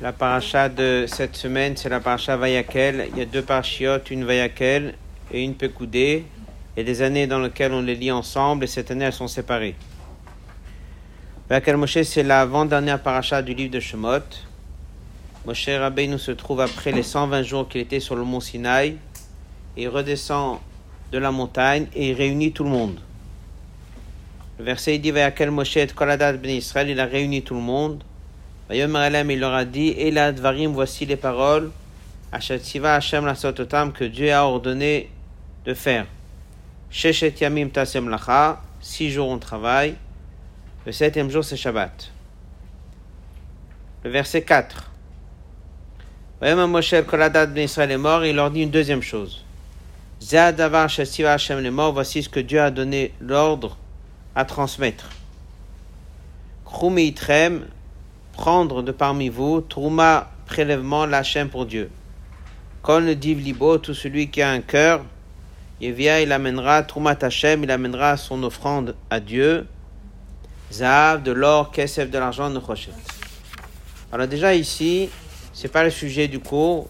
La paracha de cette semaine, c'est la paracha Vayakel. Il y a deux parachiotes, une Vayakel et une Pekoudé. Il y a des années dans lesquelles on les lit ensemble et cette année elles sont séparées. Vayakel Moshe, c'est l'avant-dernière paracha du livre de Shemot. Moshe Rabbeinu se trouve après les 120 jours qu'il était sur le mont Sinaï. Il redescend de la montagne et réunit tout le monde. Le verset dit Vayakel Moshe et Koladat ben Israël, il a réuni tout le monde. Vayomer il leur a dit Elad Dvarim, voici les paroles Ashatsiva Hashem la sototam que Dieu a ordonné de faire. Sheshet Yamim Tasem Lacha, six jours on travaille. Le septième jour c'est Shabbat. Le verset 4. Vayomer Moshe et Koladat ben Israël est mort, et il leur dit une deuxième chose. Zadavar Hashem est mort, voici ce que Dieu a donné l'ordre à transmettre. Krumi Itrem, prendre de parmi vous, Trouma, prélèvement, l'Hachem pour Dieu. Quand le div libo, tout celui qui a un cœur, Yevia, il amènera Trouma Hachem, il amènera son offrande à Dieu. Zahav, de l'or, Kesef, de l'argent, Nechoshet. Alors déjà ici, c'est pas le sujet du cours,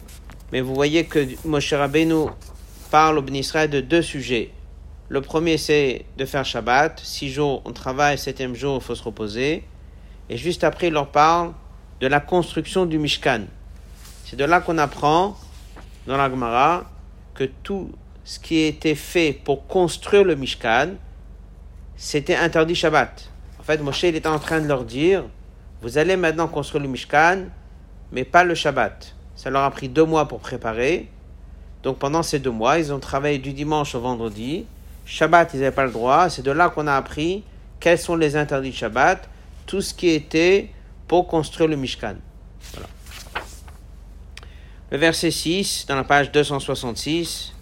mais vous voyez que Moshe Rabbeinu parle au Ben Israël de deux sujets. Le premier, c'est de faire Shabbat. Six jours, on travaille. Septième jour, il faut se reposer. Et juste après, il leur parle de la construction du Mishkan. C'est de là qu'on apprend, dans la Gemara, que tout ce qui été fait pour construire le Mishkan, c'était interdit Shabbat. En fait, Moshe, il était en train de leur dire, vous allez maintenant construire le Mishkan, mais pas le Shabbat. Ça leur a pris deux mois pour préparer. Donc pendant ces deux mois, ils ont travaillé du dimanche au vendredi. Shabbat, ils n'avaient pas le droit. C'est de là qu'on a appris quels sont les interdits de Shabbat, tout ce qui était pour construire le Mishkan. Le verset 6, dans la page 266,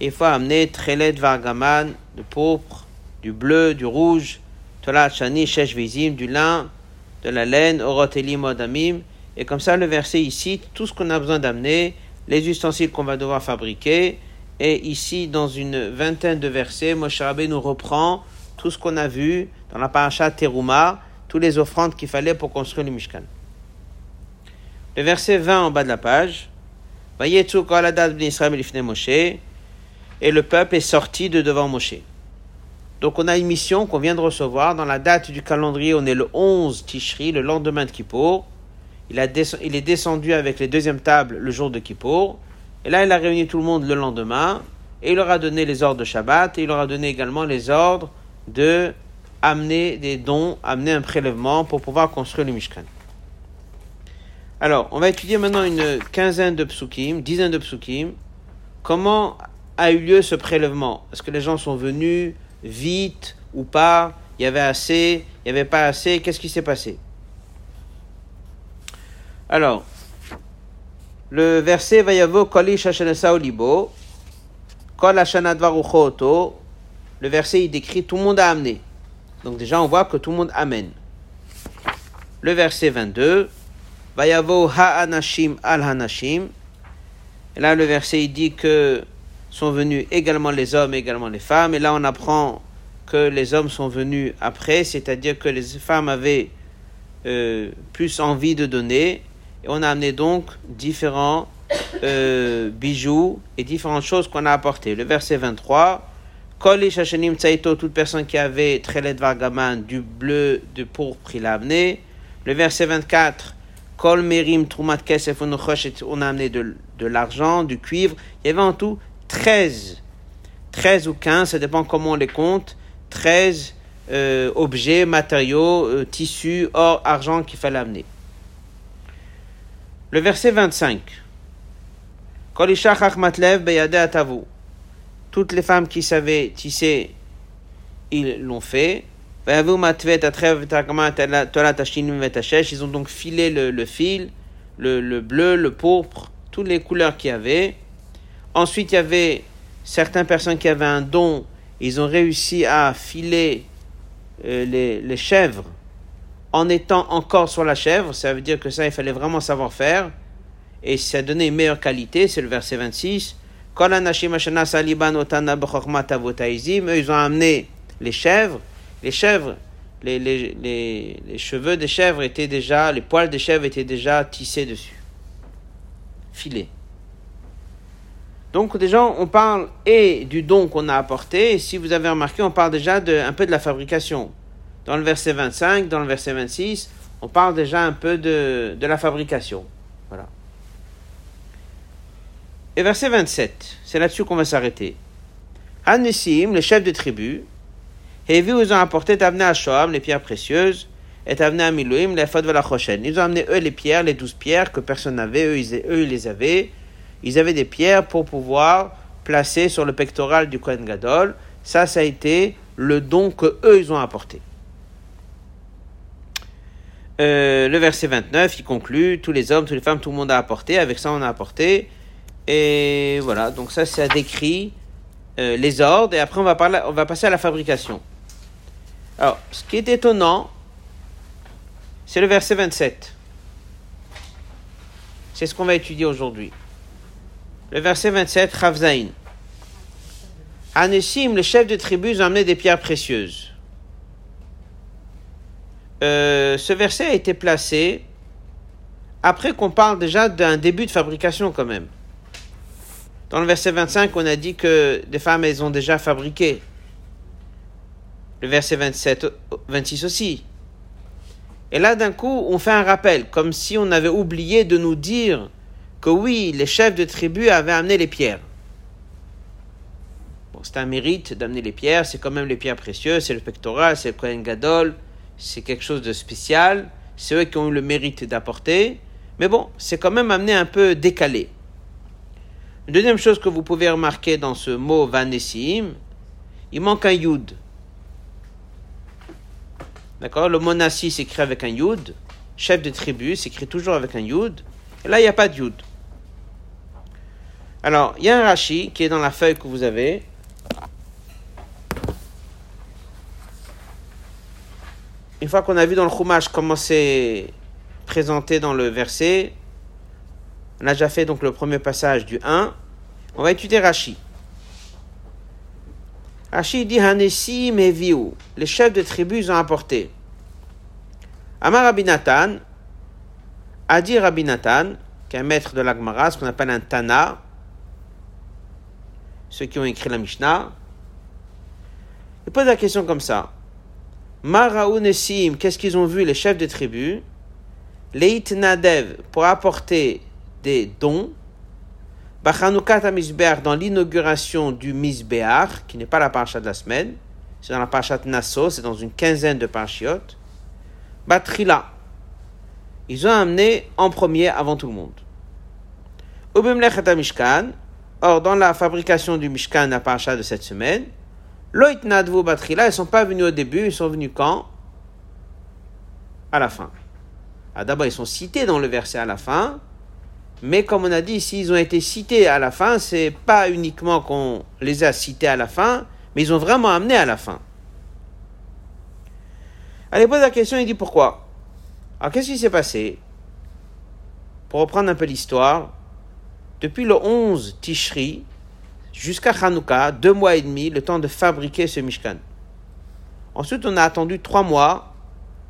il faut amener Trelet Vargaman, du pourpre, du bleu, du rouge, Tolat Shani, Vizim, du lin, de la laine, Oroteli Modamim. Et comme ça, le verset ici, tout ce qu'on a besoin d'amener, les ustensiles qu'on va devoir fabriquer, et ici, dans une vingtaine de versets, Moshe Rabbeinu nous reprend tout ce qu'on a vu dans la paracha Teruma, toutes les offrandes qu'il fallait pour construire le Mishkan. Le verset 20 en bas de la page. Et le peuple est sorti de devant Moshe. Donc on a une mission qu'on vient de recevoir. Dans la date du calendrier, on est le 11 Tishri, le lendemain de Kippour. Il, a il est descendu avec les deuxièmes tables le jour de Kippour. Et là, il a réuni tout le monde le lendemain. Et il leur a donné les ordres de Shabbat. Et il leur a donné également les ordres de amener des dons, amener un prélèvement pour pouvoir construire le Mishkan. Alors, on va étudier maintenant une quinzaine de psukim, dizaine de psukim. Comment a eu lieu ce prélèvement? Est-ce que les gens sont venus vite ou pas? Il y avait assez Il n'y avait pas assez? Qu'est-ce qui s'est passé? Alors, le verset Vayavo Kolish Olibo, Kol le verset il décrit tout le monde a amené. Donc déjà on voit que tout le monde amène. Le verset 22, Vayavo Ha-Anashim Al-Hanashim. Et là le verset il dit que sont venus également les hommes, également les femmes. Et là on apprend que les hommes sont venus après, c'est-à-dire que les femmes avaient euh, plus envie de donner. Et on a amené donc différents euh, bijoux et différentes choses qu'on a apportées. Le verset 23, Kol ish hashanim tsaito, toute personne qui avait Trelet Vargaman, du bleu, de pourpre, il a amené. Le verset 24, Kol merim trumat kesef on a amené de, de l'argent, du cuivre. Il y avait en tout 13, 13 ou 15, ça dépend comment on les compte, 13 euh, objets, matériaux, euh, tissus, or, argent qu'il fallait amener. Le verset 25. Kol isha chachmatlev beyade atavu. Toutes les femmes qui savaient tisser, ils l'ont fait. Ils ont donc filé le, fil, le, le bleu, le pourpre, toutes les couleurs qu'il y avait. Ensuite, il y avait certaines personnes qui avaient un don. Ils ont réussi à filer euh, les chèvres en étant encore sur la chèvre. Ça veut dire que ça, il fallait vraiment savoir faire. Et ça donnait une meilleure qualité. C'est le verset 26. Kol anashim ashana saliban otana b'chokmat avotaizim. Eux, ils ont amené les chèvres. Les chèvres, les, les, les, cheveux des chèvres étaient déjà, les poils des chèvres étaient déjà tissés dessus, filés. Donc déjà, on parle et du don qu'on a apporté, si vous avez remarqué, on parle déjà de, un peu de la fabrication. Dans le verset 25, dans le verset 26, on parle déjà un peu de, la fabrication. Voilà. Et verset 27, c'est là-dessus qu'on va s'arrêter. Anissim, le chef de tribu, et vu ils ont apporté amené à Shoam les pierres précieuses, et amené à Milouim les de la prochaine. Ils ont amené eux les pierres, les douze pierres que personne n'avait, eux ils les avaient. Ils avaient des pierres pour pouvoir placer sur le pectoral du Kohen Gadol. Ça, ça a été le don que eux ils ont apporté. Euh, le verset 29, il conclut tous les hommes, toutes les femmes, tout le monde a apporté. Avec ça, on a apporté. Et voilà, donc ça, ça décrit euh, les ordres. Et après, on va, parler, on va passer à la fabrication. Alors, ce qui est étonnant, c'est le verset 27. C'est ce qu'on va étudier aujourd'hui. Le verset 27, Ravzaïn. Anessim, le chef de tribu, amené des pierres précieuses. Euh, ce verset a été placé après qu'on parle déjà d'un début de fabrication quand même. Dans le verset 25, on a dit que des femmes, elles ont déjà fabriqué. Le verset 27, 26 aussi. Et là, d'un coup, on fait un rappel, comme si on avait oublié de nous dire que oui, les chefs de tribu avaient amené les pierres. Bon, c'est un mérite d'amener les pierres, c'est quand même les pierres précieuses, c'est le pectoral, c'est le Kohen Gadol, c'est quelque chose de spécial, c'est eux qui ont eu le mérite d'apporter, mais bon, c'est quand même amené un peu décalé. Une deuxième chose que vous pouvez remarquer dans ce mot vanessim, il manque un yud. D'accord? Le monassi s'écrit avec un yud, chef de tribu s'écrit toujours avec un yud, et là il n'y a pas de yud. Alors, il y a un rashi qui est dans la feuille que vous avez, une fois qu'on a vu dans le Chumash comment c'est présenté dans le verset, on a déjà fait donc le premier passage du 1, on va étudier Rashi. Rashi dit Hanesi Meviu, les chefs de tribus ont apporté. Amar Rabinatan, a dit Rabinatan, qui est un maître de l'Agmara, ce qu'on appelle un Tana, ceux qui ont écrit la Mishnah, il pose la question comme ça. Maraounesim, qu'est-ce qu'ils ont vu les chefs de tribu Leit Nadev, pour apporter des dons. Bachanukat Misbeach, dans l'inauguration du Misbeach, qui n'est pas la parasha de la semaine, c'est dans la parasha de Nassau, c'est dans une quinzaine de parachiotes. Batrila, ils ont amené en premier avant tout le monde. Ubimlechet or dans la fabrication du Mishkan, la parasha de cette semaine, Loït Nadvu Batrila, ils ne sont pas venus au début, ils sont venus quand? À la fin. Ah, D'abord, ils sont cités dans le verset à la fin, mais comme on a dit, s'ils ont été cités à la fin, c'est pas uniquement qu'on les a cités à la fin, mais ils ont vraiment amené à la fin. Allez, pose la question, il dit pourquoi? Alors, qu'est-ce qui s'est passé? Pour reprendre un peu l'histoire, depuis le 11 Tishri, jusqu'à Hanouka, deux mois et demi, le temps de fabriquer ce Mishkan. Ensuite, on a attendu trois mois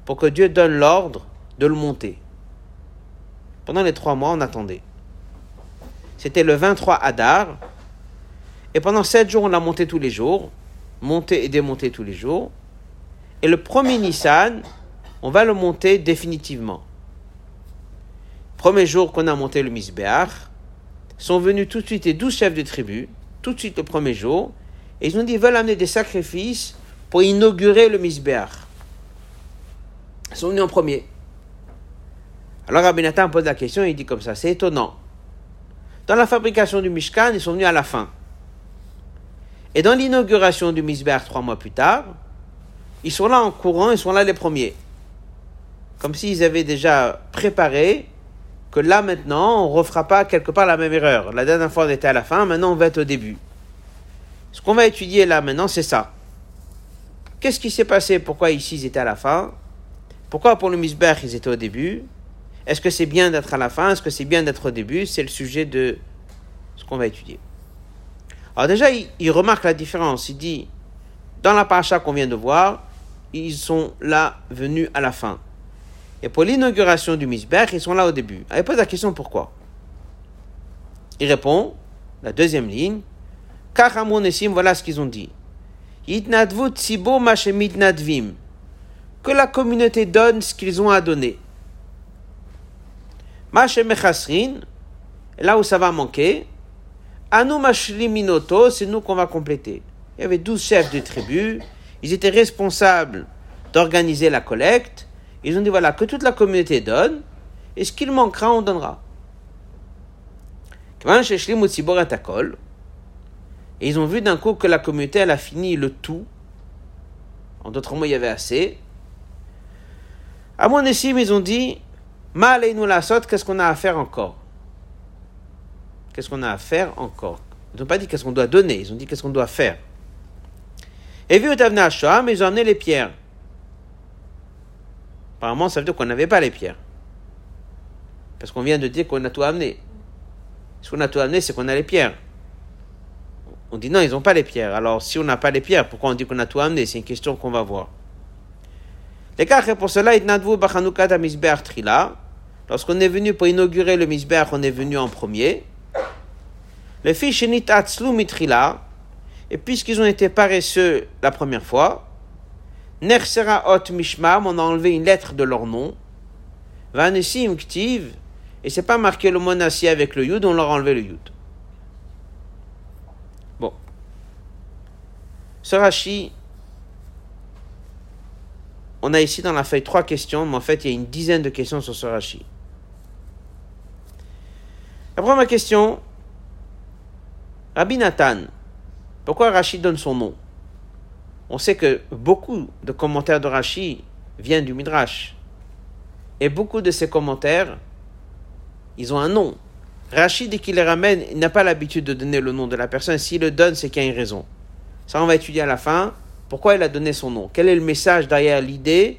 pour que Dieu donne l'ordre de le monter. Pendant les trois mois, on attendait. C'était le 23 Hadar. Et pendant sept jours, on l'a monté tous les jours. Monté et démonté tous les jours. Et le premier Nissan, on va le monter définitivement. Premier jour qu'on a monté le Misbeach, sont venus tout de suite les douze chefs de tribu tout de suite le premier jour, et ils ont dit qu'ils veulent amener des sacrifices pour inaugurer le Misbeach. Ils sont venus en premier. Alors Rabbi pose la question et il dit comme ça, c'est étonnant. Dans la fabrication du Mishkan, ils sont venus à la fin. Et dans l'inauguration du Misbeach trois mois plus tard, ils sont là en courant, ils sont là les premiers. Comme s'ils avaient déjà préparé que là maintenant, on ne refera pas quelque part la même erreur. La dernière fois, on était à la fin, maintenant, on va être au début. Ce qu'on va étudier là maintenant, c'est ça. Qu'est-ce qui s'est passé? Pourquoi ici, ils étaient à la fin? Pourquoi pour le Misbech, ils étaient au début? Est-ce que c'est bien d'être à la fin? Est-ce que c'est bien d'être au début? C'est le sujet de ce qu'on va étudier. Alors déjà, il, remarque la différence. Il dit, dans la paracha qu'on vient de voir, ils sont là venus à la fin. Et pour l'inauguration du Misbech, ils sont là au début. Elle pose la question pourquoi? Il répond, la deuxième ligne, Kachamonesim, voilà ce qu'ils ont dit. Nadvim. Que la communauté donne ce qu'ils ont à donner. Machemechasrin, là où ça va manquer, Anu minoto, c'est nous qu'on va compléter. Il y avait douze chefs de tribus, ils étaient responsables d'organiser la collecte. Ils ont dit voilà, que toute la communauté donne, et ce qu'il manquera, on donnera. Et ils ont vu d'un coup que la communauté, elle a fini le tout. En d'autres mots, il y avait assez. À mon estime, ils ont dit Mal et nous la saute, qu'est-ce qu'on a à faire encore? Qu'est-ce qu'on a à faire encore? Ils n'ont pas dit qu'est-ce qu'on doit donner, ils ont dit qu'est-ce qu'on doit faire. Et vu à mais ils ont amené les pierres. Apparemment, ça veut dire qu'on n'avait pas les pierres. Parce qu'on vient de dire qu'on a tout amené. Ce qu'on a tout amené, c'est qu'on a les pierres. On dit non, ils n'ont pas les pierres. Alors, si on n'a pas les pierres, pourquoi on dit qu'on a tout amené? C'est une question qu'on va voir. Les cas, pour cela, Lorsqu'on est venu pour inaugurer le Misbeach, on est venu en premier. Le fils Mitrila, et puisqu'ils ont été paresseux la première fois, Nersera Ot Mishmam, on a enlevé une lettre de leur nom. Vanesim Ktiv, et c'est pas marqué le monassi avec le Yud, on leur a enlevé le Yud. Bon. Ce Rashi, on a ici dans la feuille trois questions, mais en fait il y a une dizaine de questions sur ce Rashi. La première question, Rabbi Nathan, pourquoi Rashi donne son nom? On sait que beaucoup de commentaires de Rashi viennent du Midrash. Et beaucoup de ces commentaires, ils ont un nom. Rashi, dès qu'il les ramène, il n'a pas l'habitude de donner le nom de la personne. S'il le donne, c'est qu'il y a une raison. Ça, on va étudier à la fin. Pourquoi il a donné son nom? Quel est le message derrière l'idée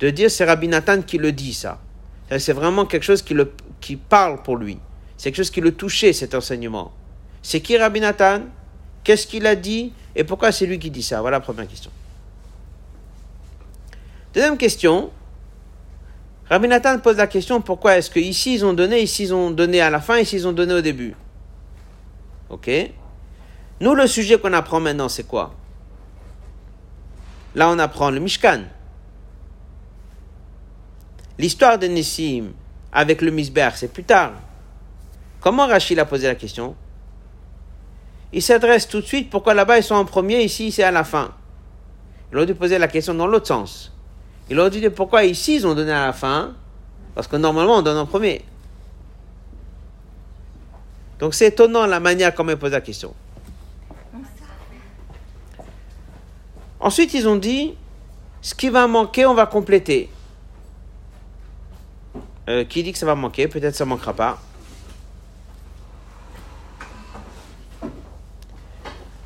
de dire c'est Rabbi Nathan qui le dit, ça C'est vraiment quelque chose qui, le, qui parle pour lui. C'est quelque chose qui le touchait, cet enseignement. C'est qui Rabbi Nathan? Qu'est-ce qu'il a dit? Et pourquoi c'est lui qui dit ça? Voilà la première question. Deuxième question. Rabbi Nathan pose la question pourquoi est-ce que ici ils ont donné, ici ils ont donné à la fin, ici ils ont donné au début? Ok Nous, le sujet qu'on apprend maintenant, c'est quoi? Là, on apprend le Mishkan. L'histoire de Nissim avec le Misber, c'est plus tard. Comment Rachid a posé la question? Il s'adresse tout de suite pourquoi là-bas ils sont en premier, ici c'est à la fin. Il aurait dû poser la question dans l'autre sens. Il aurait dû dire pourquoi ici ils ont donné à la fin, parce que normalement on donne en premier. Donc c'est étonnant la manière comment il pose la question. Ensuite ils ont dit, ce qui va manquer, on va compléter. Euh, qui dit que ça va manquer? Peut-être ça ne manquera pas.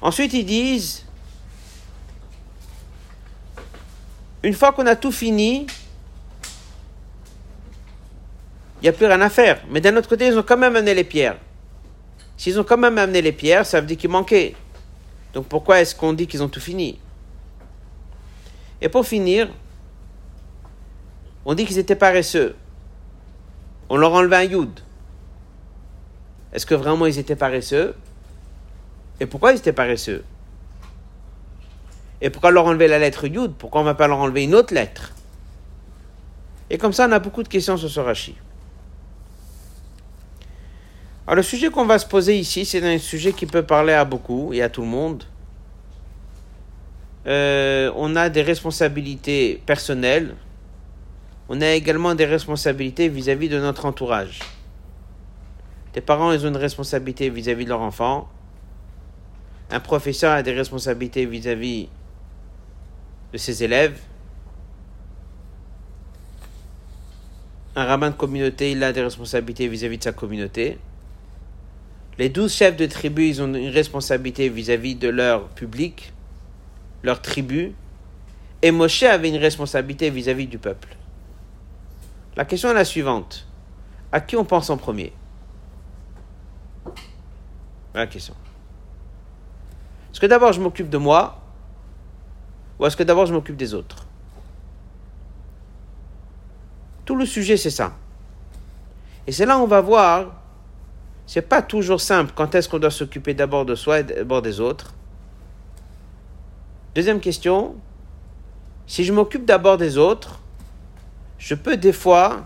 Ensuite, ils disent, une fois qu'on a tout fini, il n'y a plus rien à faire. Mais d'un autre côté, ils ont quand même amené les pierres. S'ils ont quand même amené les pierres, ça veut dire qu'il manquait. Donc pourquoi est-ce qu'on dit qu'ils ont tout fini? Et pour finir, on dit qu'ils étaient paresseux. On leur enlevait un yud. Est-ce que vraiment ils étaient paresseux? Et pourquoi ils étaient paresseux? Et pourquoi leur enlever la lettre Yud? Pourquoi on ne va pas leur enlever une autre lettre? Et comme ça, on a beaucoup de questions sur ce. Alors le sujet qu'on va se poser ici, c'est un sujet qui peut parler à beaucoup et à tout le monde. Euh, on a des responsabilités personnelles. On a également des responsabilités vis-à-vis de notre entourage. Les parents, ils ont une responsabilité vis-à-vis -vis de leur enfant. Un professeur a des responsabilités vis-à-vis de ses élèves. Un rabbin de communauté, il a des responsabilités vis-à-vis de sa communauté. Les douze chefs de tribu, ils ont une responsabilité vis-à-vis de leur public, leur tribu. Et Moshe avait une responsabilité vis-à-vis du peuple. La question est la suivante. À qui on pense en premier? La question. Est-ce que d'abord je m'occupe de moi ou est-ce que d'abord je m'occupe des autres? Tout le sujet, c'est ça. Et c'est là où on va voir, c'est pas toujours simple quand est-ce qu'on doit s'occuper d'abord de soi et d'abord des autres. Deuxième question, si je m'occupe d'abord des autres, je peux des fois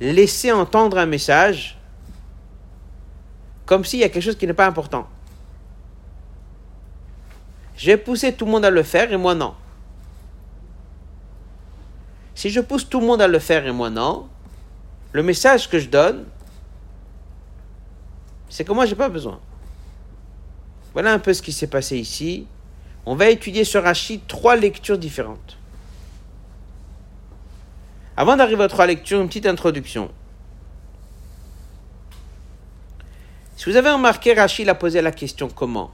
laisser entendre un message comme s'il y a quelque chose qui n'est pas important. J'ai poussé tout le monde à le faire et moi non. Si je pousse tout le monde à le faire et moi non, le message que je donne, c'est que moi j'ai pas besoin. Voilà un peu ce qui s'est passé ici. On va étudier sur Rachid trois lectures différentes. Avant d'arriver aux trois lectures, une petite introduction. Si vous avez remarqué, Rachid a posé la question comment?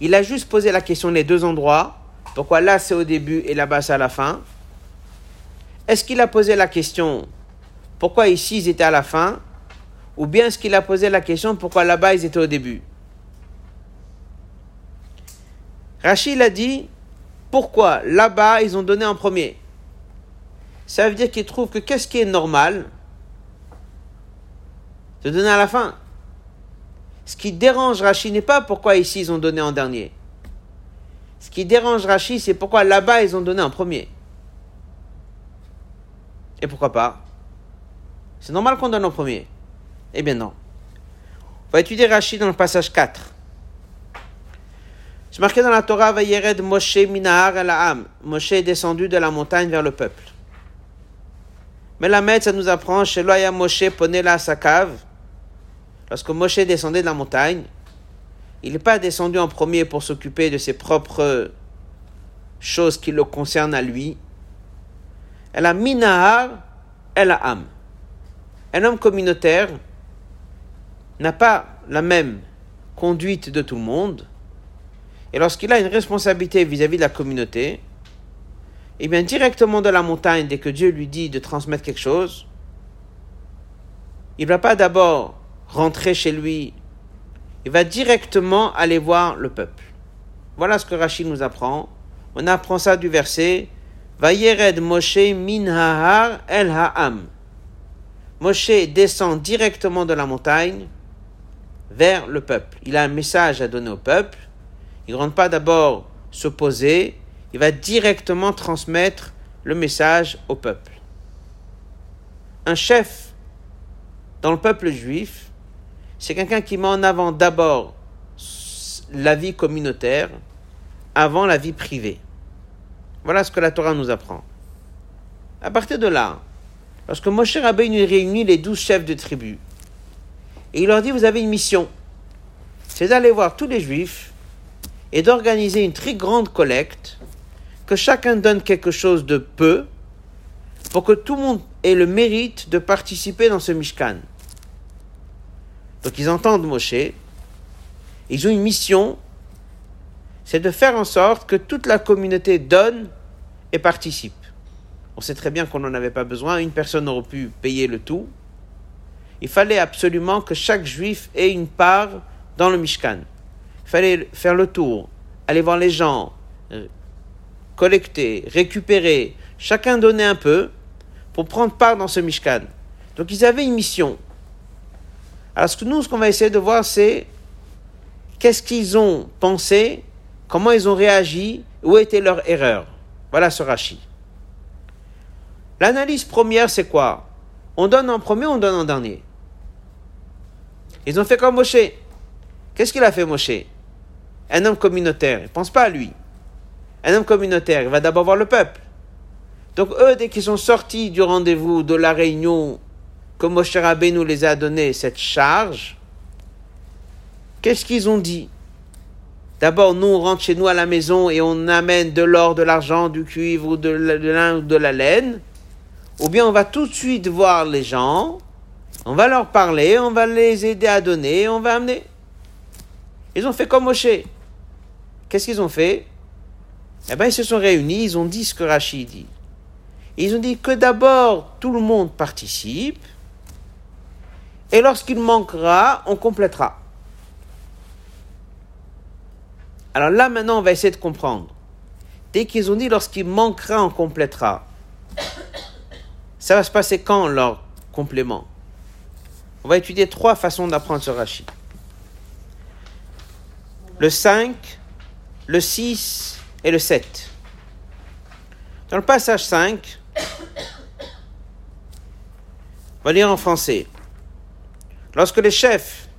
Il a juste posé la question les deux endroits. Pourquoi là c'est au début et là-bas c'est à la fin Est-ce qu'il a posé la question pourquoi ici ils étaient à la fin? Ou bien est-ce qu'il a posé la question pourquoi là-bas ils étaient au début? Rachid a dit pourquoi là-bas ils ont donné en premier? Ça veut dire qu'il trouve que qu'est-ce qui est normal de donner à la fin? Ce qui dérange Rachid n'est pas pourquoi ici ils ont donné en dernier. Ce qui dérange Rachid, c'est pourquoi là-bas ils ont donné en premier. Et pourquoi pas? C'est normal qu'on donne en premier. Eh bien non. On va étudier Rachid dans le passage 4. C'est marqué dans la Torah, Vayered Moshe Minahar el Moshe est descendu de la montagne vers le peuple. Mais la maître, ça nous apprend, chez Loya Moshe ponela sa cave. Lorsque Moshe descendait de la montagne, il n'est pas descendu en premier pour s'occuper de ses propres choses qui le concernent à lui. Elle a minahar, elle a âme. Un homme communautaire n'a pas la même conduite de tout le monde. Et lorsqu'il a une responsabilité vis-à-vis de la communauté, eh bien directement de la montagne, dès que Dieu lui dit de transmettre quelque chose, il ne va pas d'abord rentrer chez lui, il va directement aller voir le peuple. Voilà ce que Rachid nous apprend. On apprend ça du verset Vayered Moshe min ha'ar el ha'am. Moshe descend directement de la montagne vers le peuple. Il a un message à donner au peuple. Il ne rentre pas d'abord s'opposer, il va directement transmettre le message au peuple. Un chef dans le peuple juif, c'est quelqu'un qui met en avant d'abord la vie communautaire avant la vie privée. Voilà ce que la Torah nous apprend. À partir de là, lorsque Moshe Rabbeinu réunit les douze chefs de tribu, et il leur dit, vous avez une mission, c'est d'aller voir tous les juifs et d'organiser une très grande collecte, que chacun donne quelque chose de peu, pour que tout le monde ait le mérite de participer dans ce Mishkan. Donc ils entendent Moshe, ils ont une mission, c'est de faire en sorte que toute la communauté donne et participe. On sait très bien qu'on n'en avait pas besoin, une personne aurait pu payer le tout. Il fallait absolument que chaque juif ait une part dans le Mishkan. Il fallait faire le tour, aller voir les gens, euh, collecter, récupérer, chacun donner un peu pour prendre part dans ce Mishkan. Donc ils avaient une mission. Alors ce que nous, ce qu'on va essayer de voir, c'est qu'est-ce qu'ils ont pensé, comment ils ont réagi, où était leur erreur. Voilà ce rachis. L'analyse première, c'est quoi? On donne en premier, on donne en dernier? Ils ont fait comme Moshe. Qu'est-ce qu'il a fait Moshe? Un homme communautaire, il ne pense pas à lui. Un homme communautaire, il va d'abord voir le peuple. Donc eux, dès qu'ils sont sortis du rendez-vous, de la réunion que Moshe nous les a donné cette charge, qu'est-ce qu'ils ont dit? D'abord, nous, on rentre chez nous à la maison et on amène de l'or, de l'argent, du cuivre, de l'un ou de la laine. Ou bien on va tout de suite voir les gens, on va leur parler, on va les aider à donner, on va amener. Ils ont fait comme Moshe. Qu'est-ce qu'ils ont fait? Eh bien, ils se sont réunis, ils ont dit ce que Rachid dit. Ils ont dit que d'abord, tout le monde participe, et lorsqu'il manquera, on complétera. Alors là, maintenant, on va essayer de comprendre. Dès qu'ils ont dit lorsqu'il manquera, on complétera. Ça va se passer quand leur complément? On va étudier trois façons d'apprendre ce Rashi. Le 5, le 6 et le 7. Dans le passage 5, on va lire en français. Lorsque les chefs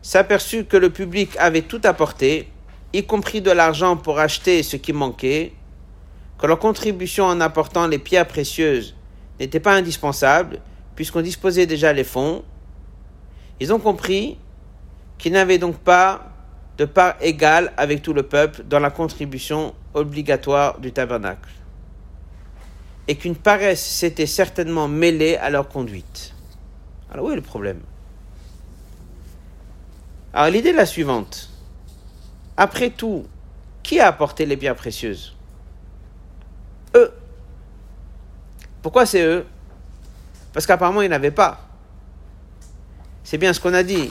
s'aperçurent que le public avait tout apporté, y compris de l'argent pour acheter ce qui manquait, que leur contribution en apportant les pierres précieuses n'était pas indispensable, puisqu'on disposait déjà les fonds, ils ont compris qu'ils n'avaient donc pas de part égale avec tout le peuple dans la contribution obligatoire du tabernacle, et qu'une paresse s'était certainement mêlée à leur conduite. Alors où est le problème? Alors l'idée est la suivante. Après tout, qui a apporté les biens précieuses? Eux. Pourquoi c'est eux? Parce qu'apparemment, ils n'avaient pas. C'est bien ce qu'on a dit.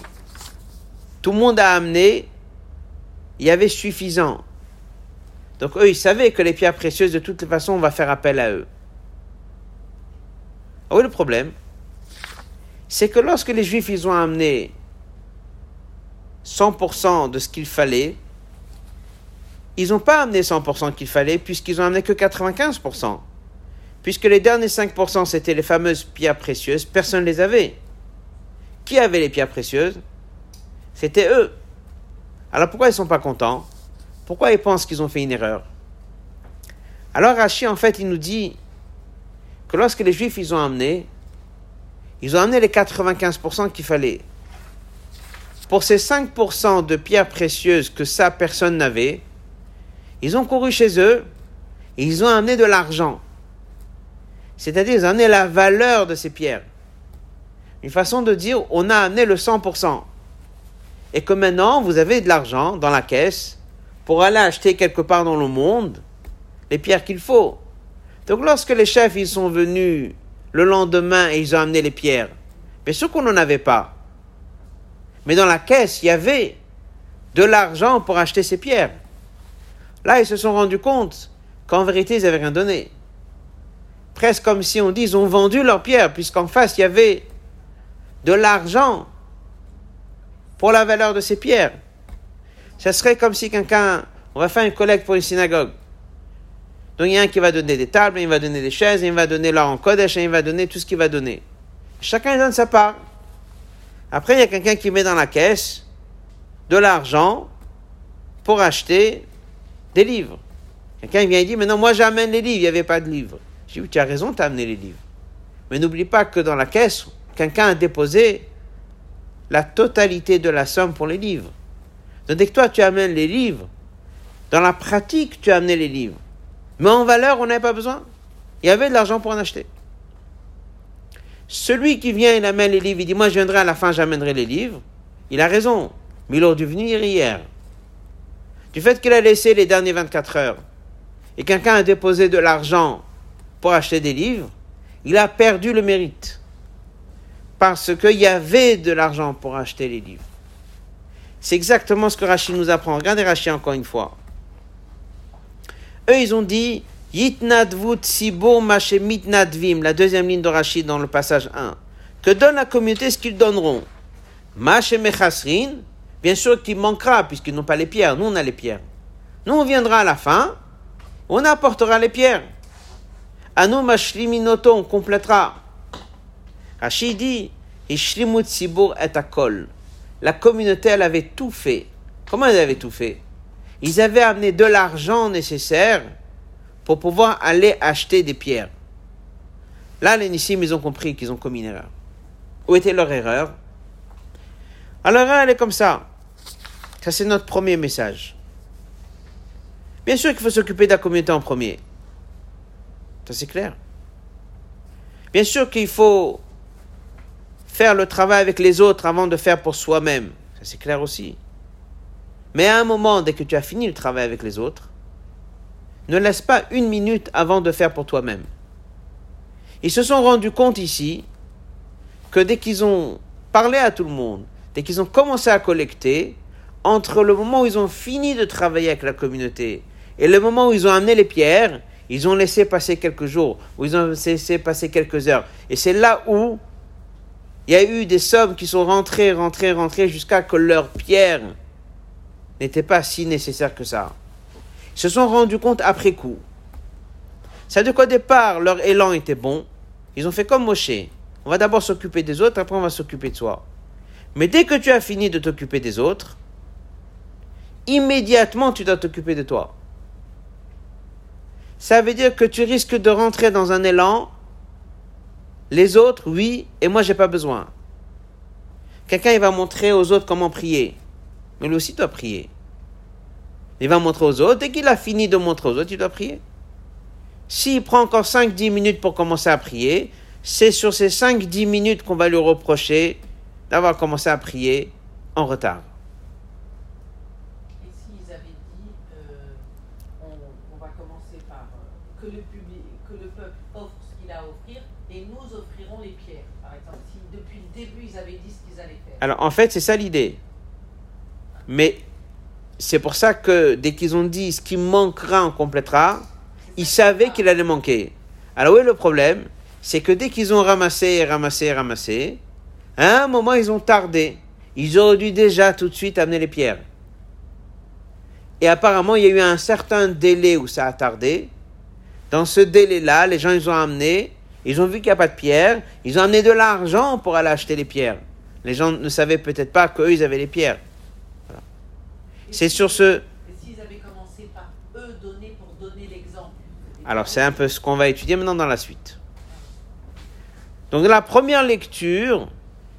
Tout le monde a amené, il y avait suffisant. Donc eux, ils savaient que les pierres précieuses, de toute façon, on va faire appel à eux. Ah oui, le problème, c'est que lorsque les Juifs, ils ont amené 100% de ce qu'il fallait, ils n'ont pas amené 100% qu'il fallait, puisqu'ils ont amené que 95%. Puisque les derniers 5%, c'était les fameuses pierres précieuses, personne ne les avait. Qui avait les pierres précieuses? C'était eux. Alors pourquoi ils ne sont pas contents? Pourquoi ils pensent qu'ils ont fait une erreur? Alors Rachid, en fait, il nous dit que lorsque les Juifs, ils ont amené, ils ont amené les 95% qu'il fallait. Pour ces 5% de pierres précieuses que ça, personne n'avait, ils ont couru chez eux et ils ont amené de l'argent. C'est-à-dire, ils ont amené la valeur de ces pierres. Une façon de dire, on a amené le 100%. Et que maintenant, vous avez de l'argent dans la caisse pour aller acheter quelque part dans le monde les pierres qu'il faut. Donc, lorsque les chefs, ils sont venus le lendemain et ils ont amené les pierres, bien sûr qu'on n'en avait pas. Mais dans la caisse, il y avait de l'argent pour acheter ces pierres. Là, ils se sont rendus compte qu'en vérité, ils n'avaient rien donné. Presque comme si on dit, ils ont vendu leurs pierres, puisqu'en face, il y avait de l'argent pour la valeur de ces pierres. Ce serait comme si quelqu'un, on va faire une collecte pour une synagogue. Donc il y a un qui va donner des tables, il va donner des chaises, il va donner l'or en Kodesh, il va donner tout ce qu'il va donner. Chacun donne sa part. Après, il y a quelqu'un qui met dans la caisse de l'argent pour acheter des livres. Quelqu'un vient et dit, mais non, moi j'amène les livres, il n'y avait pas de livres. Je dis, tu as raison, tu as amené les livres. Mais n'oublie pas que dans la caisse, quelqu'un a déposé la totalité de la somme pour les livres. Donc dès que toi tu amènes les livres, dans la pratique tu as amené les livres. Mais en valeur, on n'avait pas besoin. Il y avait de l'argent pour en acheter. Celui qui vient, il amène les livres, il dit, moi je viendrai à la fin, j'amènerai les livres. Il a raison. Mais il aurait dû venir hier du fait qu'il a laissé les dernières 24 heures et quelqu'un a déposé de l'argent pour acheter des livres, il a perdu le mérite. Parce qu'il y avait de l'argent pour acheter les livres. C'est exactement ce que Rachid nous apprend. Regardez Rachid encore une fois. Eux, ils ont dit Yitnadvut Sibur Mitnadvim, la deuxième ligne de Rachid dans le passage 1. Que donne la communauté ce qu'ils donneront? Mechasrin, Bien sûr qu'il manquera, puisqu'ils n'ont pas les pierres. Nous, on a les pierres. Nous, on viendra à la fin, on apportera les pierres. Nous, Mashliminoto, on complétera. Rachid dit, Sibur et Akol. La communauté, elle avait tout fait. Comment elle avait tout fait? Ils avaient amené de l'argent nécessaire pour pouvoir aller acheter des pierres. Là, les Nissim, ils ont compris qu'ils ont commis une erreur. Où était leur erreur? Alors, elle est comme ça. Ça, c'est notre premier message. Bien sûr qu'il faut s'occuper de la communauté en premier. Ça, c'est clair. Bien sûr qu'il faut faire le travail avec les autres avant de faire pour soi-même. Ça, c'est clair aussi. Mais à un moment, dès que tu as fini le travail avec les autres, ne laisse pas une minute avant de faire pour toi-même. Ils se sont rendus compte ici que dès qu'ils ont parlé à tout le monde, dès qu'ils ont commencé à collecter, entre le moment où ils ont fini de travailler avec la communauté et le moment où ils ont amené les pierres, ils ont laissé passer quelques jours, ou ils ont laissé passer quelques heures. Et c'est là où il y a eu des sommes qui sont rentrées, rentrées, rentrées, jusqu'à que leur pierre n'était pas si nécessaire que ça. Se sont rendus compte après coup. C'est-à-dire qu'au départ, leur élan était bon. Ils ont fait comme Moshe. On va d'abord s'occuper des autres, après on va s'occuper de soi. Mais dès que tu as fini de t'occuper des autres, immédiatement tu dois t'occuper de toi. Ça veut dire que tu risques de rentrer dans un élan. Les autres, oui, et moi j'ai pas besoin. Quelqu'un il va montrer aux autres comment prier, mais lui aussi doit prier. Il va montrer aux autres, dès qu'il a fini de montrer aux autres, il doit prier. S'il prend encore 5-10 minutes pour commencer à prier, c'est sur ces 5-10 minutes qu'on va lui reprocher d'avoir commencé à prier en retard. Et s'ils avaient dit, euh, on, on va commencer par euh, que, le public, que le peuple offre ce qu'il a à offrir et nous offrirons les pierres, par exemple, si depuis le début ils avaient dit ce qu'ils allaient faire. Alors en fait, c'est ça l'idée. Mais c'est pour ça que dès qu'ils ont dit ce qui manquera, on complétera, ils savaient qu'il allait manquer. Alors est le problème? C'est que dès qu'ils ont ramassé, ramassé, ramassé, à un moment ils ont tardé. Ils auraient dû déjà tout de suite amener les pierres. Et apparemment, il y a eu un certain délai où ça a tardé. Dans ce délai-là, les gens, ils ont amené, ils ont vu qu'il n'y a pas de pierres, ils ont amené de l'argent pour aller acheter les pierres. Les gens ne savaient peut-être pas qu'eux, ils avaient les pierres. C'est sur ce... Alors, c'est un peu ce qu'on va étudier maintenant dans la suite. Donc, la première lecture,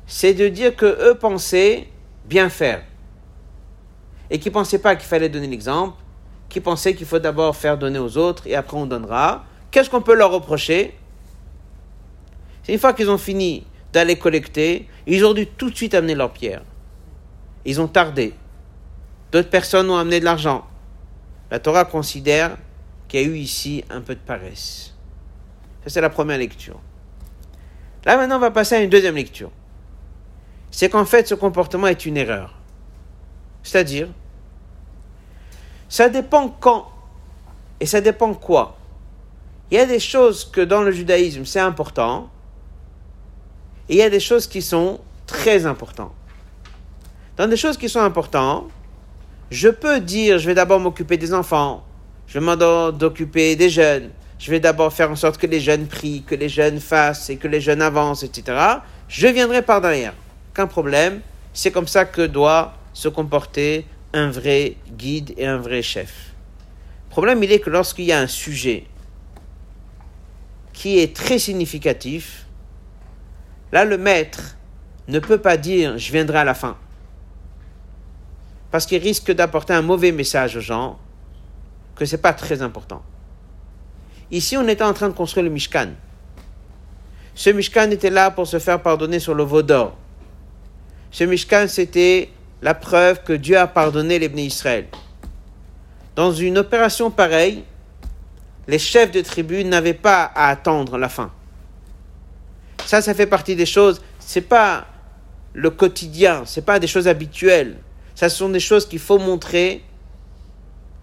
c'est de dire que eux pensaient bien faire. Et qui ne pensaient pas qu'il fallait donner l'exemple, qui pensaient qu'il faut d'abord faire donner aux autres et après on donnera. Qu'est-ce qu'on peut leur reprocher? C'est une fois qu'ils ont fini d'aller collecter, ils ont dû tout de suite amener leurs pierres. Ils ont tardé. D'autres personnes ont amené de l'argent. La Torah considère qu'il y a eu ici un peu de paresse. Ça, c'est la première lecture. Là, maintenant, on va passer à une deuxième lecture. C'est qu'en fait, ce comportement est une erreur. C'est-à-dire, ça dépend quand et ça dépend quoi. Il y a des choses que dans le judaïsme, c'est important, et il y a des choses qui sont très importantes. Dans des choses qui sont importantes, je peux dire, je vais d'abord m'occuper des enfants, je vais m'occuper des jeunes, je vais d'abord faire en sorte que les jeunes prient, que les jeunes fassent et que les jeunes avancent, etc. Je viendrai par derrière. Qu'un problème, c'est comme ça que doit se comporter un vrai guide et un vrai chef. Le problème, il est que lorsqu'il y a un sujet qui est très significatif, là, le maître ne peut pas dire je viendrai à la fin. Parce qu'il risque d'apporter un mauvais message aux gens que ce n'est pas très important. Ici, on était en train de construire le Mishkan. Ce Mishkan était là pour se faire pardonner sur le veau d'or. Ce Mishkan, c'était la preuve que Dieu a pardonné les Israël. Dans une opération pareille, les chefs de tribu n'avaient pas à attendre la fin. Ça, ça fait partie des choses. C'est pas le quotidien, c'est pas des choses habituelles. Ça, ce sont des choses qu'il faut montrer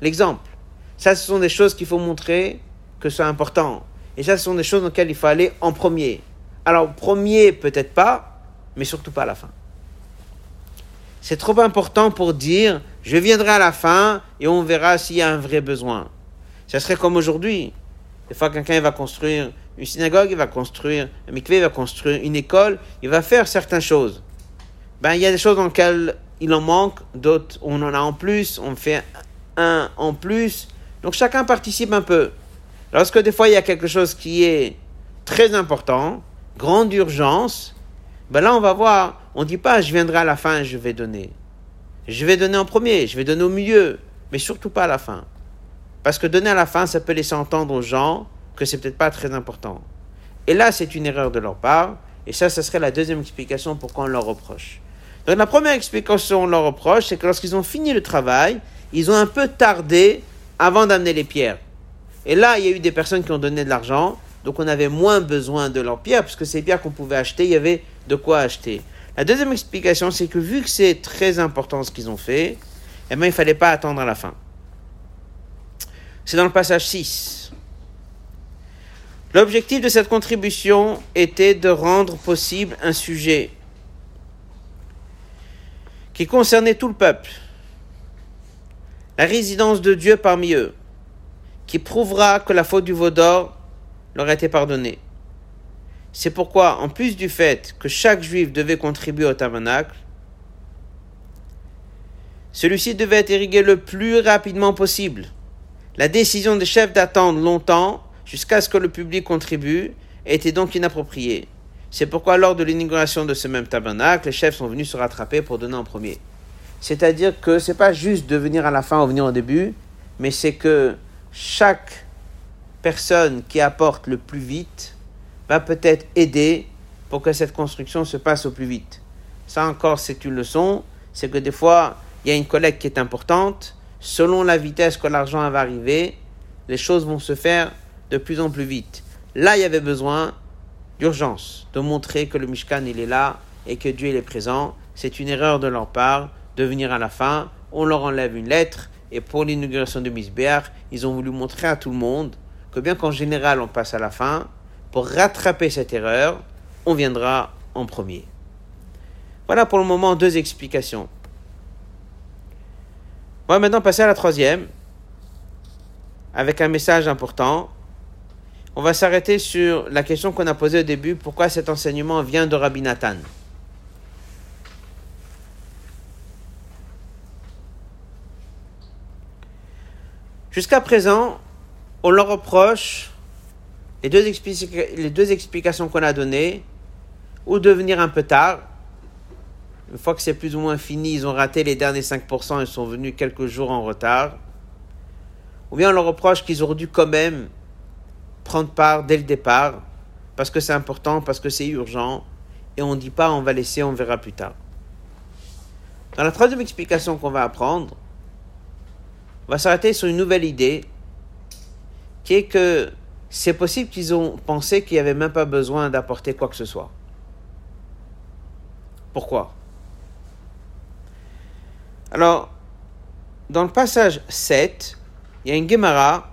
l'exemple. Ça, ce sont des choses qu'il faut montrer que c'est important. Et ça, ce sont des choses dans lesquelles il faut aller en premier. Alors, premier, peut-être pas, mais surtout pas à la fin. C'est trop important pour dire je viendrai à la fin et on verra s'il y a un vrai besoin. Ça serait comme aujourd'hui. Des fois, quelqu'un va construire une synagogue, il va construire un mikveh, il va construire une école, il va faire certaines choses. Ben, il y a des choses dans lesquelles il en manque, d'autres on en a en plus, on fait un en plus. Donc chacun participe un peu. Lorsque des fois il y a quelque chose qui est très important, grande urgence, ben là on va voir, on ne dit pas je viendrai à la fin je vais donner. Je vais donner en premier, je vais donner au milieu, mais surtout pas à la fin. Parce que donner à la fin, ça peut laisser entendre aux gens que c'est peut-être pas très important. Et là, c'est une erreur de leur part, et ça, ça serait la deuxième explication pourquoi on leur reproche. Donc la première explication on leur reproche, c'est que lorsqu'ils ont fini le travail, ils ont un peu tardé avant d'amener les pierres. Et là, il y a eu des personnes qui ont donné de l'argent, donc on avait moins besoin de leurs pierres, puisque ces pierres qu'on pouvait acheter, il y avait de quoi acheter. La deuxième explication, c'est que vu que c'est très important ce qu'ils ont fait, eh bien, il ne fallait pas attendre à la fin. C'est dans le passage 6. L'objectif de cette contribution était de rendre possible un sujet qui concernait tout le peuple, la résidence de Dieu parmi eux, qui prouvera que la faute du veau d'or leur a été pardonnée. C'est pourquoi, en plus du fait que chaque juif devait contribuer au tabernacle, celui-ci devait être irrigué le plus rapidement possible. La décision des chefs d'attendre longtemps jusqu'à ce que le public contribue était donc inappropriée. C'est pourquoi lors de l'inauguration de ce même tabernacle, les chefs sont venus se rattraper pour donner en premier. C'est-à-dire que ce n'est pas juste de venir à la fin ou venir au début, mais c'est que chaque personne qui apporte le plus vite va peut-être aider pour que cette construction se passe au plus vite. Ça encore, c'est une leçon, c'est que des fois, il y a une collecte qui est importante, selon la vitesse que l'argent va arriver, les choses vont se faire de plus en plus vite. Là, il y avait besoin d'urgence, de montrer que le Mishkan, il est là et que Dieu il est présent. C'est une erreur de leur part de venir à la fin. On leur enlève une lettre et pour l'inauguration de Misbéar, ils ont voulu montrer à tout le monde que bien qu'en général on passe à la fin, pour rattraper cette erreur, on viendra en premier. Voilà pour le moment deux explications. On va maintenant passer à la troisième, avec un message important. On va s'arrêter sur la question qu'on a posée au début, pourquoi cet enseignement vient de Rabbi Nathan? Jusqu'à présent, on leur reproche les deux, explications qu'on a données, ou de venir un peu tard, une fois que c'est plus ou moins fini, ils ont raté les derniers 5%, ils sont venus quelques jours en retard. Ou bien on leur reproche qu'ils auraient dû quand même prendre part dès le départ, parce que c'est important, parce que c'est urgent, et on ne dit pas on va laisser, on verra plus tard. Dans la troisième explication qu'on va apprendre, on va s'arrêter sur une nouvelle idée, qui est que c'est possible qu'ils ont pensé qu'il n'y avait même pas besoin d'apporter quoi que ce soit. Pourquoi? Alors, dans le passage 7, il y a une Gemara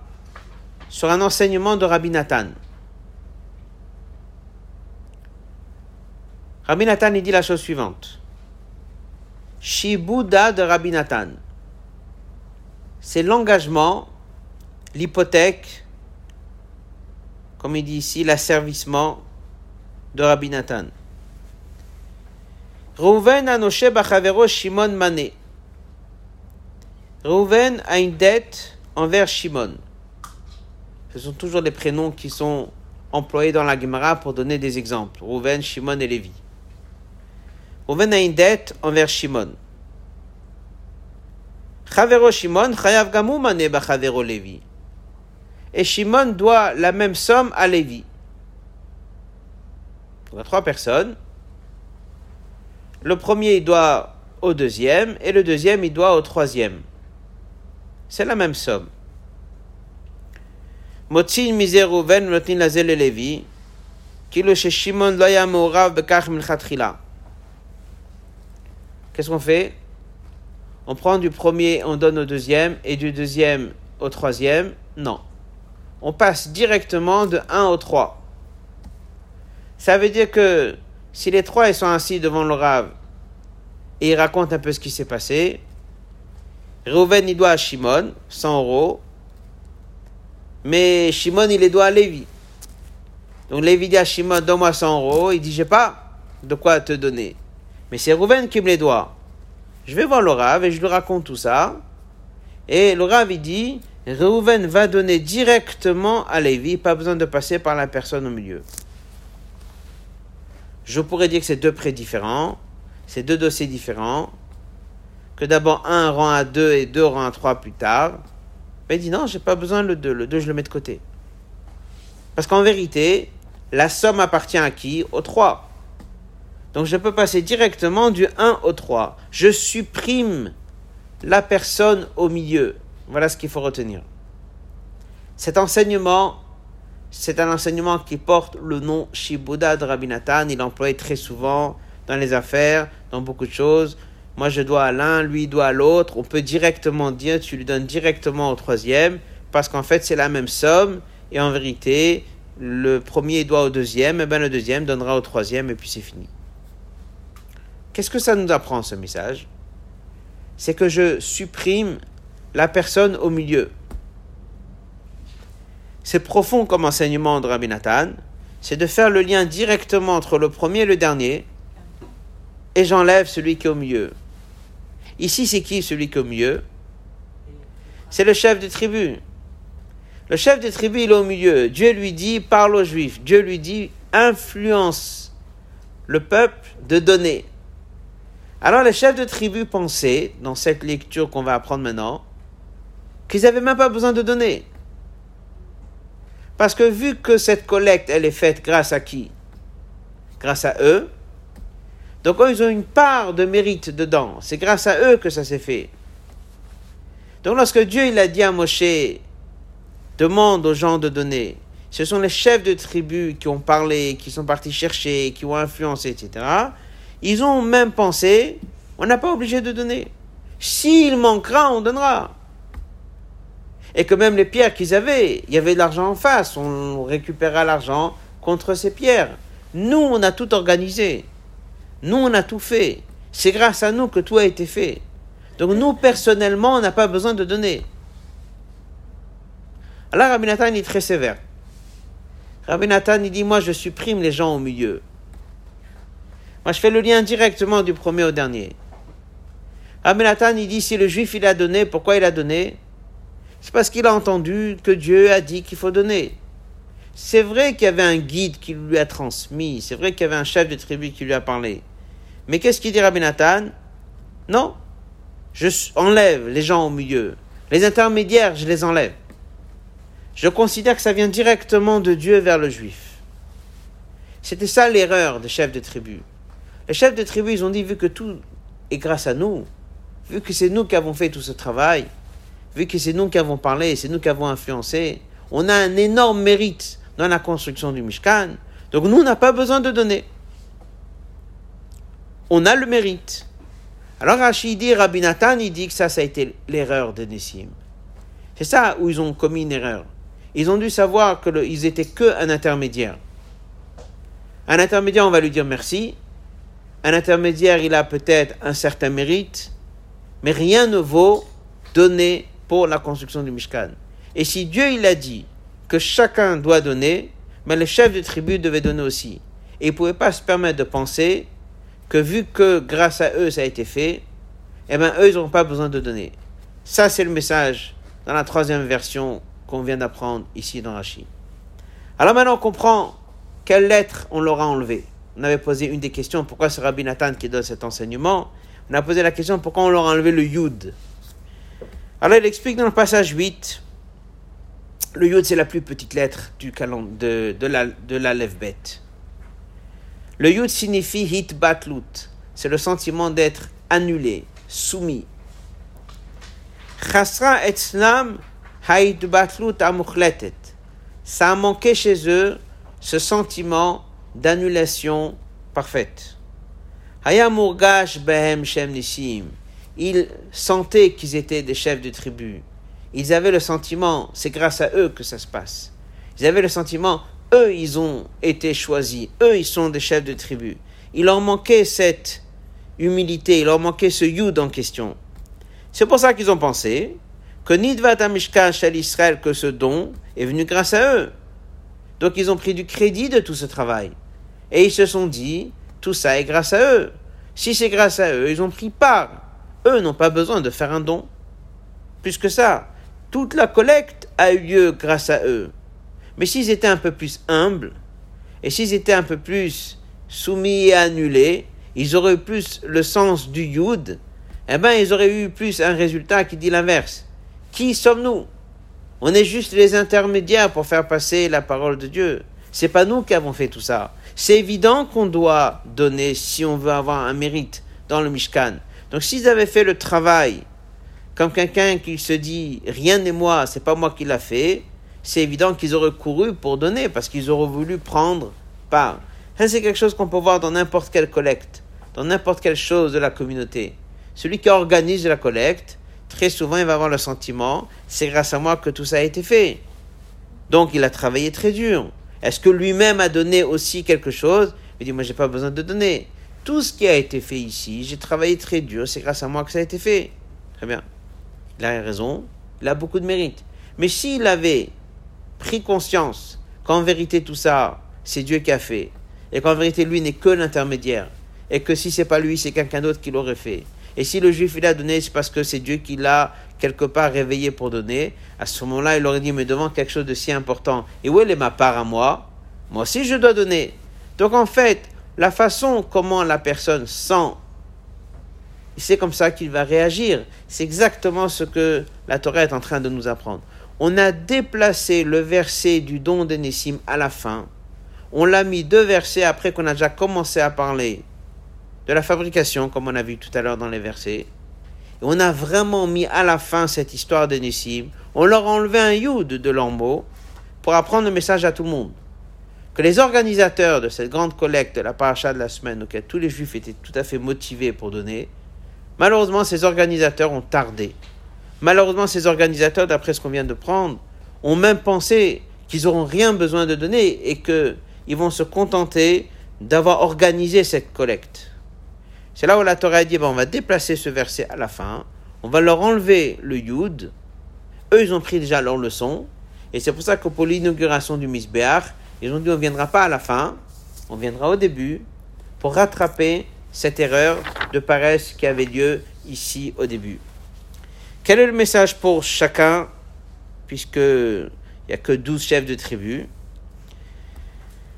sur un enseignement de Rabbi Nathan. Rabbi Nathan, il dit la chose suivante. Shibuda de Rabbi Nathan. C'est l'engagement, l'hypothèque, comme il dit ici, l'asservissement de Rabbi Nathan. Reuven Anoshe Bachavero Shimon Mané. Reuven a une dette envers Shimon. Ce sont toujours les prénoms qui sont employés dans la Gemara pour donner des exemples. Reuven, Shimon et Lévi. Reuven a une dette envers Shimon. Chavero Shimon, Chayav Gamu Mane Chavero Lévi. Et Shimon doit la même somme à Lévi. Y a trois personnes. Le premier, il doit au deuxième, et le deuxième, il doit au troisième c'est la même somme. Miser Rouven, notin la zèle Lévi, kilo chez Shimon loya morav bekach milchatchila. Qu'est-ce qu'on fait? On prend du premier, on donne au deuxième, et du deuxième au troisième? Non. On passe directement de 1 au 3. Ça veut dire que si les trois ils sont assis devant le Rav et ils racontent un peu ce qui s'est passé, Reuven, il doit à Shimon, 100 euros. Mais Shimon, il les doit à Lévi. Donc Lévi dit à Shimon, donne-moi 100 euros. Il dit, j'ai pas de quoi te donner. Mais c'est Reuven qui me les doit. Je vais voir le et je lui raconte tout ça. Et le il dit, Reuven va donner directement à Lévi, pas besoin de passer par la personne au milieu. Je pourrais dire que c'est deux prêts différents, c'est deux dossiers différents, que d'abord un rend à 2 et 2 rend à 3 plus tard. Mais il dit non, j'ai pas besoin le 2, le 2 je le mets de côté. Parce qu'en vérité, la somme appartient à qui? Au 3. Donc je peux passer directement du 1 au 3. Je supprime la personne au milieu. Voilà ce qu'il faut retenir. Cet enseignement, c'est un enseignement qui porte le nom Shibuda de Rabbi Nathan. Il emploie très souvent dans les affaires, dans beaucoup de choses moi je dois à l'un, lui doit à l'autre, on peut directement dire, tu lui donnes directement au troisième, parce qu'en fait c'est la même somme, et en vérité, le premier doit au deuxième, et bien le deuxième donnera au troisième, et puis c'est fini. Qu'est-ce que ça nous apprend ce message? C'est que je supprime la personne au milieu. C'est profond comme enseignement de Rabbi Nathan, c'est de faire le lien directement entre le premier et le dernier, et j'enlève celui qui est au milieu. Ici, c'est qui celui qui est au milieu C'est le chef de tribu. Le chef de tribu, il est au milieu. Dieu lui dit, parle aux juifs. Dieu lui dit, influence le peuple de donner. Alors les chefs de tribu pensaient, dans cette lecture qu'on va apprendre maintenant, qu'ils n'avaient même pas besoin de donner. Parce que vu que cette collecte, elle est faite grâce à qui? Grâce à eux. Donc ils ont une part de mérite dedans. C'est grâce à eux que ça s'est fait. Donc lorsque Dieu a dit à Moshe, demande aux gens de donner, ce sont les chefs de tribu qui ont parlé, qui sont partis chercher, qui ont influencé, etc. Ils ont même pensé, on n'a pas obligé de donner. S'il manquera, on donnera et que même les pierres qu'ils avaient, il y avait de l'argent en face, on récupéra l'argent contre ces pierres. Nous, on a tout organisé. Nous, on a tout fait. C'est grâce à nous que tout a été fait. Donc nous, personnellement, on n'a pas besoin de donner. Alors Rabbi Nathan est très sévère. Rabbi Nathan, il dit, moi, je supprime les gens au milieu. Moi, je fais le lien directement du premier au dernier. Rabbi Nathan, il dit, si le juif, il a donné, pourquoi il a donné? C'est parce qu'il a entendu que Dieu a dit qu'il faut donner. C'est vrai qu'il y avait un guide qui lui a transmis, c'est vrai qu'il y avait un chef de tribu qui lui a parlé. Mais qu'est-ce qu'il dit Rabbi Nathan Non, je enlève les gens au milieu. Les intermédiaires, je les enlève. Je considère que ça vient directement de Dieu vers le juif. C'était ça l'erreur des chefs de tribu. Les chefs de tribu, ils ont dit, vu que tout est grâce à nous, vu que c'est nous qui avons fait tout ce travail, vu que c'est nous qui avons parlé, c'est nous qui avons influencé, on a un énorme mérite dans la construction du Mishkan. Donc nous, on n'a pas besoin de donner. On a le mérite. Alors Rachid dit, Rabbi Nathan, il dit que ça, ça a été l'erreur de Nessim. C'est ça où ils ont commis une erreur. Ils ont dû savoir qu'ils étaient que un intermédiaire. Un intermédiaire, on va lui dire merci. Un intermédiaire, il a peut-être un certain mérite, mais rien ne vaut donner pour la construction du Mishkan. Et si Dieu il a dit que chacun doit donner, mais les chefs de tribu devaient donner aussi. Et ils ne pouvaient pas se permettre de penser vu que grâce à eux ça a été fait, eh bien eux ils n'ont pas besoin de donner. Ça c'est le message dans la troisième version qu'on vient d'apprendre ici dans Rashi. Alors maintenant on comprend quelle lettre on leur a enlevé. On avait posé une des questions, pourquoi c'est Rabbi Nathan qui donne cet enseignement? On a posé la question, pourquoi on leur a enlevé le Yud? Alors il explique dans le passage 8, le Yod c'est la plus petite lettre du de, de, la, de. Le Yud signifie hit batlut, c'est le sentiment d'être annulé, soumis. Chasra et slam hait batlut amuchletet. Ça a manqué chez eux ce sentiment d'annulation parfaite. Hayamurgash behem shem ils sentaient qu'ils étaient des chefs de tribu. Ils avaient le sentiment, c'est grâce à eux que ça se passe. Ils avaient le sentiment, eux, ils ont été choisis. Eux, ils sont des chefs de tribu. Il leur manquait cette humilité, il leur manquait ce yud en question. C'est pour ça qu'ils ont pensé que Nidvat Amishkan Shal Israël, que ce don est venu grâce à eux. Donc ils ont pris du crédit de tout ce travail. Et ils se sont dit, tout ça est grâce à eux. Si c'est grâce à eux, ils ont pris part eux n'ont pas besoin de faire un don. Plus que ça, toute la collecte a eu lieu grâce à eux. Mais s'ils étaient un peu plus humbles, et s'ils étaient un peu plus soumis et annulés, ils auraient eu plus le sens du yud, eh bien ils auraient eu plus un résultat qui dit l'inverse. Qui sommes-nous? On est juste les intermédiaires pour faire passer la parole de Dieu. C'est pas nous qui avons fait tout ça. C'est évident qu'on doit donner si on veut avoir un mérite dans le Mishkan. Donc s'ils avaient fait le travail comme quelqu'un qui se dit rien n'est moi, c'est pas moi qui l'a fait, c'est évident qu'ils auraient couru pour donner parce qu'ils auraient voulu prendre part. C'est quelque chose qu'on peut voir dans n'importe quelle collecte, dans n'importe quelle chose de la communauté. Celui qui organise la collecte, très souvent il va avoir le sentiment, c'est grâce à moi que tout ça a été fait. Donc il a travaillé très dur. Est-ce que lui-même a donné aussi quelque chose? Il dit, moi, j'ai pas besoin de donner. Tout ce qui a été fait ici, j'ai travaillé très dur, c'est grâce à moi que ça a été fait. Très bien. Il a raison, il a beaucoup de mérite. Mais s'il avait pris conscience qu'en vérité tout ça, c'est Dieu qui a fait, et qu'en vérité lui n'est que l'intermédiaire, et que si c'est pas lui, c'est quelqu'un d'autre qui l'aurait fait. Et si le juif il a donné, c'est parce que c'est Dieu qui l'a quelque part réveillé pour donner. À ce moment-là, il aurait dit, mais devant quelque chose de si important, et où est ma part à moi? Moi aussi, je dois donner. Donc en fait, la façon comment la personne sent, c'est comme ça qu'il va réagir. C'est exactement ce que la Torah est en train de nous apprendre. On a déplacé le verset du don d'Enessim à la fin. On l'a mis deux versets après qu'on a déjà commencé à parler de la fabrication, comme on a vu tout à l'heure dans les versets. Et on a vraiment mis à la fin cette histoire de Nissim. On leur a enlevé un yud de mot pour apprendre le message à tout le monde. Que les organisateurs de cette grande collecte de la paracha de la semaine, auquel tous les juifs étaient tout à fait motivés pour donner, malheureusement ces organisateurs ont tardé. Malheureusement ces organisateurs, d'après ce qu'on vient de prendre, ont même pensé qu'ils n'auront rien besoin de donner et qu'ils vont se contenter d'avoir organisé cette collecte. C'est là où la Torah a dit, on va déplacer ce verset à la fin, on va leur enlever le yud. Eux, ils ont pris déjà leur leçon. Et c'est pour ça que pour l'inauguration du Misbéach, ils ont dit, on ne viendra pas à la fin, on viendra au début pour rattraper cette erreur de paresse qui avait lieu ici au début. Quel est le message pour chacun, puisqu'il n'y a que 12 chefs de tribu?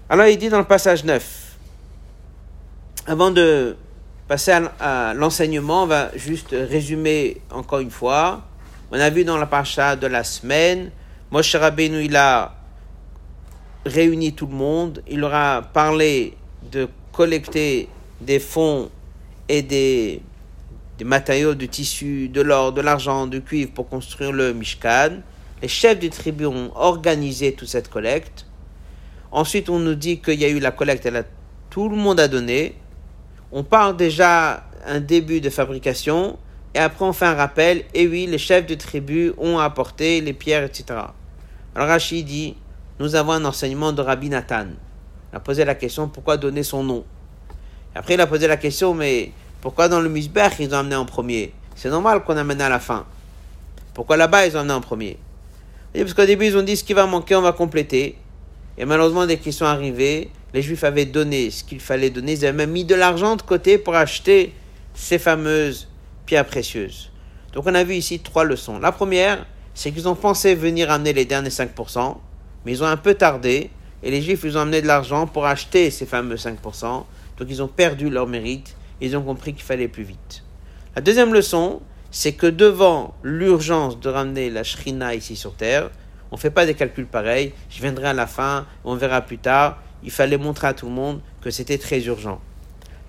Alors il dit dans le passage 9, avant de passer à, l'enseignement, on va juste résumer encore une fois. On a vu dans la paracha de la semaine, Moshe Rabbeinu, il a réuni tout le monde, il leur a parlé de collecter des fonds et des, des matériaux de tissu, de l'or, de l'argent, du cuivre pour construire le Mishkan. Les chefs des tribus ont organisé toute cette collecte. Ensuite, on nous dit qu'il y a eu la collecte, tout le monde a donné on parle déjà un début de fabrication, et après on fait un rappel, et oui, les chefs de tribu ont apporté les pierres, etc. Alors Rachid dit, nous avons un enseignement de Rabbi Nathan. Il a posé la question, pourquoi donner son nom? Après il a posé la question, mais pourquoi dans le Misbech ils ont amené en premier? C'est normal qu'on amène à la fin. Pourquoi là-bas ils ont amené en premier? Parce qu'au début ils ont dit ce qui va manquer, on va compléter. Et malheureusement, dès qu'ils sont arrivés, les Juifs avaient donné ce qu'il fallait donner, ils avaient même mis de l'argent de côté pour acheter ces fameuses pierres précieuses. Donc on a vu ici trois leçons. La première, c'est qu'ils ont pensé venir amener les derniers 5%, mais ils ont un peu tardé, et les Juifs ils ont amené de l'argent pour acheter ces fameux 5%, donc ils ont perdu leur mérite, ils ont compris qu'il fallait plus vite. La deuxième leçon, c'est que devant l'urgence de ramener la Shrina ici sur Terre, on ne fait pas des calculs pareils, je viendrai à la fin, on verra plus tard, il fallait montrer à tout le monde que c'était très urgent.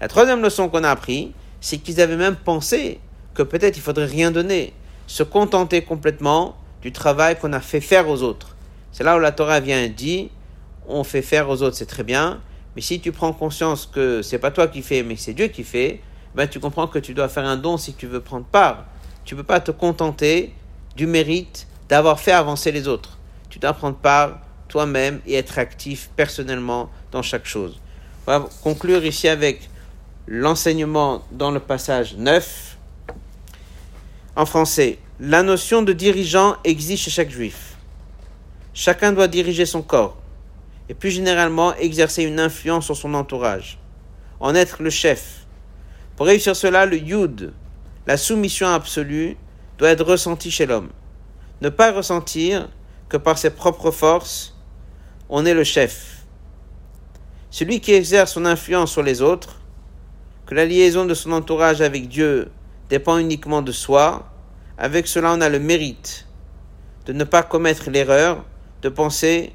La troisième leçon qu'on a appris, c'est qu'ils avaient même pensé que peut-être il faudrait rien donner, se contenter complètement du travail qu'on a fait faire aux autres. C'est là où la Torah vient et dit on fait faire aux autres, c'est très bien, mais si tu prends conscience que c'est pas toi qui fais, mais c'est Dieu qui fait, ben tu comprends que tu dois faire un don si tu veux prendre part. Tu ne peux pas te contenter du mérite d'avoir fait avancer les autres. Tu dois prendre part toi-même et être actif personnellement dans chaque chose. On va conclure ici avec l'enseignement dans le passage 9. En français, la notion de dirigeant existe chez chaque juif. Chacun doit diriger son corps et plus généralement exercer une influence sur son entourage, en être le chef. Pour réussir cela, le yud, la soumission absolue, doit être ressenti chez l'homme. Ne pas ressentir que par ses propres forces on est le chef. Celui qui exerce son influence sur les autres, que la liaison de son entourage avec Dieu dépend uniquement de soi, avec cela on a le mérite de ne pas commettre l'erreur de penser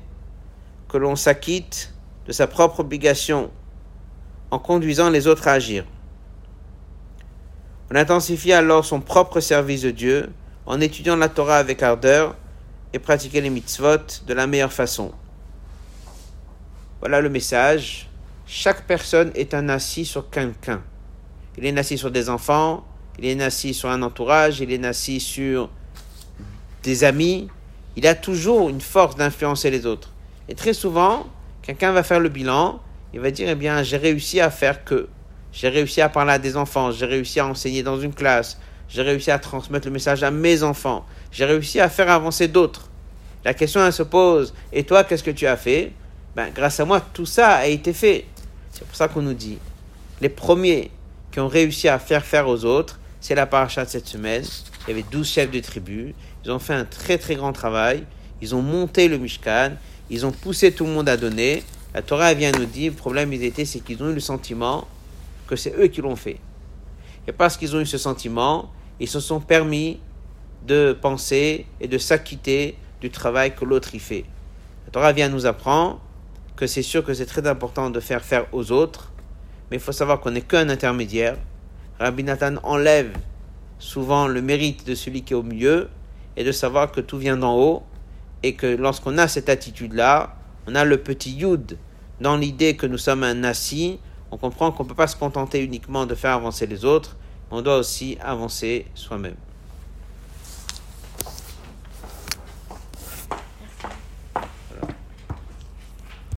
que l'on s'acquitte de sa propre obligation en conduisant les autres à agir. On intensifie alors son propre service de Dieu en étudiant la Torah avec ardeur et pratiquer les mitzvot de la meilleure façon. Voilà le message. Chaque personne est un assis sur quelqu'un. Il est assis sur des enfants, il est assis sur un entourage, il est assis sur des amis. Il a toujours une force d'influencer les autres. Et très souvent, Quelqu'un va faire le bilan, il va dire, eh bien, j'ai réussi à faire que, j'ai réussi à parler à des enfants, j'ai réussi à enseigner dans une classe, j'ai réussi à transmettre le message à mes enfants, j'ai réussi à faire avancer d'autres. La question elle se pose, et toi, qu'est-ce que tu as fait? Ben, Grâce à moi, tout ça a été fait. C'est pour ça qu'on nous dit, les premiers qui ont réussi à faire faire aux autres, c'est la paracha de cette semaine. Il y avait 12 chefs de tribu. Ils ont fait un très très grand travail. Ils ont monté le Mishkan. Ils ont poussé tout le monde à donner. La Torah vient nous dire, le problème ils étaient, c'est qu'ils ont eu le sentiment que c'est eux qui l'ont fait. Et parce qu'ils ont eu ce sentiment, ils se sont permis de penser et de s'acquitter du travail que l'autre y fait. La Torah vient nous apprendre que c'est sûr que c'est très important de faire faire aux autres, mais il faut savoir qu'on n'est qu'un intermédiaire. Rabbi Nathan enlève souvent le mérite de celui qui est au milieu et de savoir que tout vient d'en haut et que lorsqu'on a cette attitude-là, on a le petit yud dans l'idée que nous sommes un nasi, on comprend qu'on ne peut pas se contenter uniquement de faire avancer les autres, on doit aussi avancer soi-même.